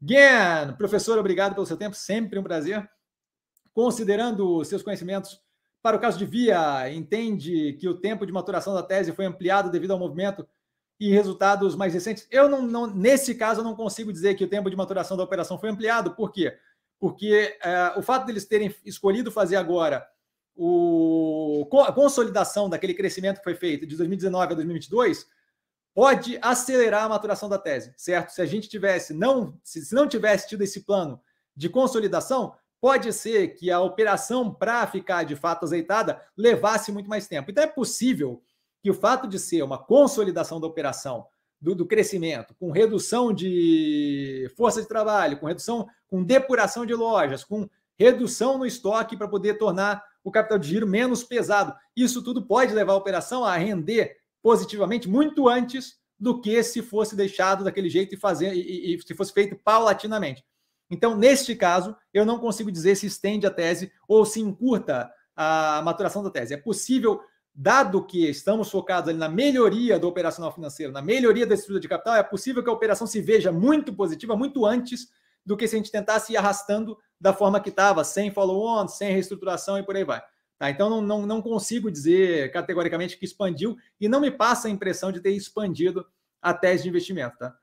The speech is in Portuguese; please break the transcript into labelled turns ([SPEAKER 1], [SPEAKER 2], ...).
[SPEAKER 1] Gan, professor, obrigado pelo seu tempo, sempre um prazer. Considerando seus conhecimentos para o caso de Via, entende que o tempo de maturação da tese foi ampliado devido ao movimento e resultados mais recentes? Eu não, não nesse caso, eu não consigo dizer que o tempo de maturação da operação foi ampliado. Por quê? Porque é, o fato deles terem escolhido fazer agora o, a consolidação daquele crescimento que foi feito de 2019 a 2022 pode acelerar a maturação da tese, certo? Se a gente tivesse não, se, não tivesse tido esse plano de consolidação, pode ser que a operação para ficar de fato azeitada levasse muito mais tempo. Então é possível que o fato de ser uma consolidação da operação do, do, crescimento, com redução de força de trabalho, com redução, com depuração de lojas, com redução no estoque para poder tornar o capital de giro menos pesado. Isso tudo pode levar a operação a render positivamente muito antes do que se fosse deixado daquele jeito e fazer e, e, se fosse feito paulatinamente. Então, neste caso, eu não consigo dizer se estende a tese ou se encurta a maturação da tese. É possível, dado que estamos focados na melhoria do operacional financeiro, na melhoria da estrutura de capital, é possível que a operação se veja muito positiva muito antes do que se a gente tentasse ir arrastando da forma que estava, sem follow-on, sem reestruturação e por aí vai. Tá? Então, não, não, não consigo dizer categoricamente que expandiu e não me passa a impressão de ter expandido a tese de investimento. Tá?